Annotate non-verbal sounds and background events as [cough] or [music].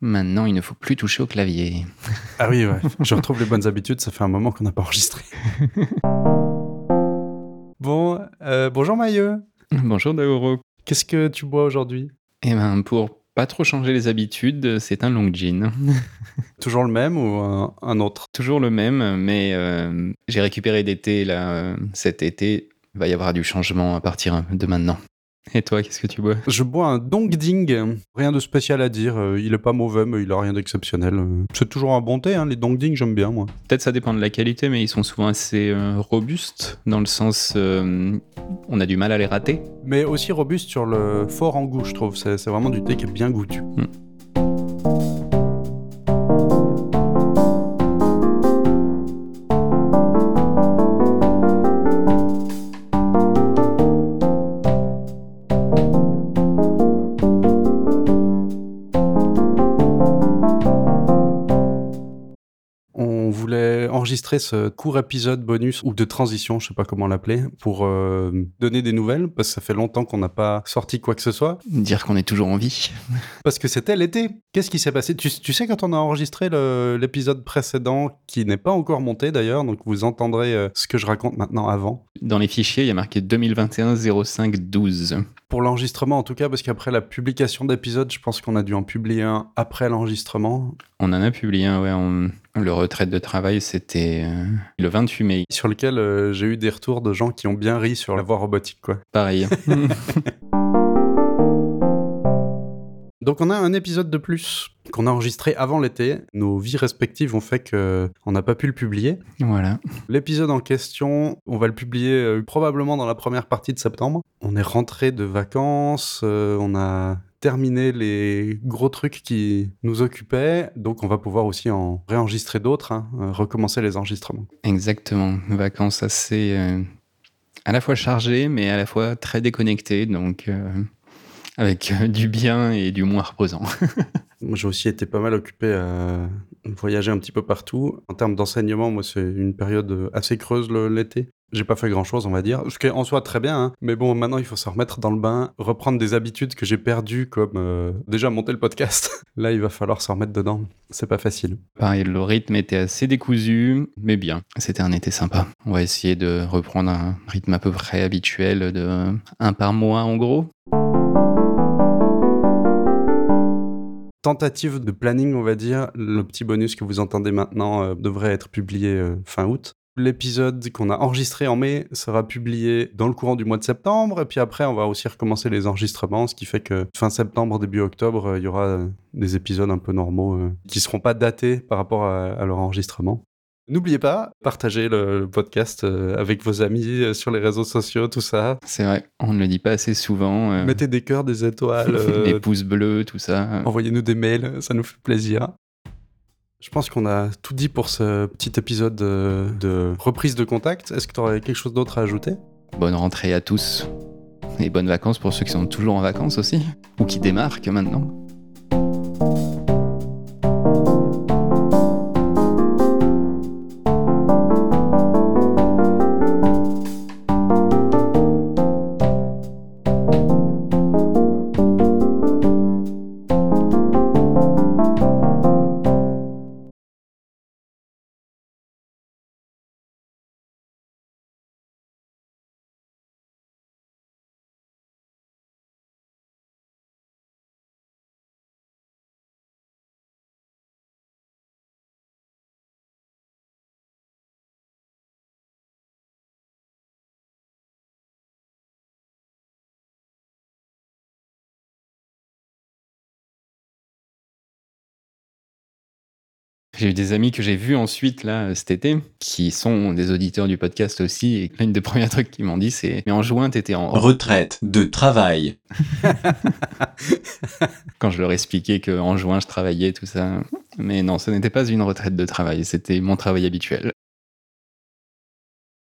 Maintenant, il ne faut plus toucher au clavier. Ah oui, ouais. je retrouve les bonnes habitudes, ça fait un moment qu'on n'a pas enregistré. [laughs] bon, euh, bonjour Mailleux. Bonjour Daoro. Qu'est-ce que tu bois aujourd'hui? Eh ben, pour pas trop changer les habitudes, c'est un long gin. [laughs] Toujours le même ou un, un autre? Toujours le même, mais euh, j'ai récupéré d'été là euh, cet été. Il va y avoir du changement à partir de maintenant. Et toi, qu'est-ce que tu bois? Je bois un Dongding. Rien de spécial à dire. euh, Il est pas mauvais, mais il a rien d'exceptionnel. Euh, C'est toujours un bon thé, hein, les Dongding, j'aime bien, moi. Peut-être ça dépend de la qualité, mais ils sont souvent assez euh, robustes, dans le sens euh, on a du mal à les rater. Mais aussi robuste sur le fort en goût, je trouve. C'est vraiment du thé qui est bien goûtu. On voulait enregistrer ce court épisode bonus ou de transition, je sais pas comment l'appeler, pour euh, donner des nouvelles, parce que ça fait longtemps qu'on n'a pas sorti quoi que ce soit. Dire qu'on est toujours en vie. [laughs] Parce que c'était l'été. Qu'est-ce qui s'est passé? Tu, tu sais, quand on a enregistré l'épisode précédent, qui n'est pas encore monté d'ailleurs, donc vous entendrez euh, ce que je raconte maintenant avant. Dans les fichiers, il y a marqué 2021 05 12. Pour l'enregistrement en tout cas, parce qu'après la publication d'épisode, je pense qu'on a dû en publier un après l'enregistrement, On en a publié un, ouais. on- Le retraite de travail, c'était euh, le 28 mai. sur lequel euh, j'ai eu des retours de gens qui ont bien ri sur la voix robotique, quoi. Pareil. [laughs] Donc on a un épisode de plus qu'on a enregistré avant l'été. Nos vies respectives ont fait que on n'a pas pu le publier. voilà. L'épisode en question, on va le publier euh, probablement dans la première partie de septembre. On est rentré de vacances, euh, on a terminé les gros trucs qui nous occupaient, donc on va pouvoir aussi en réenregistrer d'autres, hein, euh, recommencer les enregistrements. Exactement. Vacances assez euh, à la fois chargées, mais à la fois très déconnectées, donc euh, avec du bien et du moins reposant. [laughs] J'ai aussi été pas mal occupé à voyager un petit peu partout. En termes d'enseignement, moi, c'est une période assez creuse l'été. J'ai pas fait grand chose, on va dire. Ce qui est en soi très bien, hein. mais bon, maintenant il faut se remettre dans le bain, reprendre des habitudes que j'ai perdues, comme euh, déjà monter le podcast. [laughs] Là, il va falloir se remettre dedans. C'est pas facile. Pareil, le rythme était assez décousu, mais bien. C'était un été sympa. On va essayer de reprendre un rythme à peu près habituel de un par mois en gros. Tentative de planning, on va dire. Le petit bonus que vous entendez maintenant euh, devrait être publié euh, fin août. L'épisode qu'on a enregistré en mai sera publié dans le courant du mois de septembre. Et puis après, on va aussi recommencer les enregistrements, ce qui fait que fin septembre, début octobre, euh, il y aura des épisodes un peu normaux qui seront pas datés par rapport à leur enregistrement. N'oubliez pas, partagez le, podcast euh, avec vos amis euh, sur les réseaux sociaux, tout ça. C'est vrai, on ne le dit pas assez souvent. euh, Mettez des cœurs, des étoiles. [laughs] euh, des pouces bleus, tout ça. Envoyez-nous des mails, ça nous fait plaisir. Je pense qu'on a tout dit pour ce petit épisode de, de reprise de contact. Est-ce que tu aurais quelque chose d'autre à ajouter? Bonne rentrée à tous. Et bonnes vacances pour ceux qui sont toujours en vacances aussi. Ou qui démarquent maintenant. J'ai eu des amis que j'ai vus ensuite, là, cet été, qui sont des auditeurs du podcast aussi. Et l'une des premiers trucs qu'ils m'ont dit, c'est Mais en juin, t'étais en. Retraite de travail. [laughs] Quand je leur expliquais qu'en juin, je travaillais, tout ça. Mais non, ce n'était pas une retraite de travail, c'était mon travail habituel.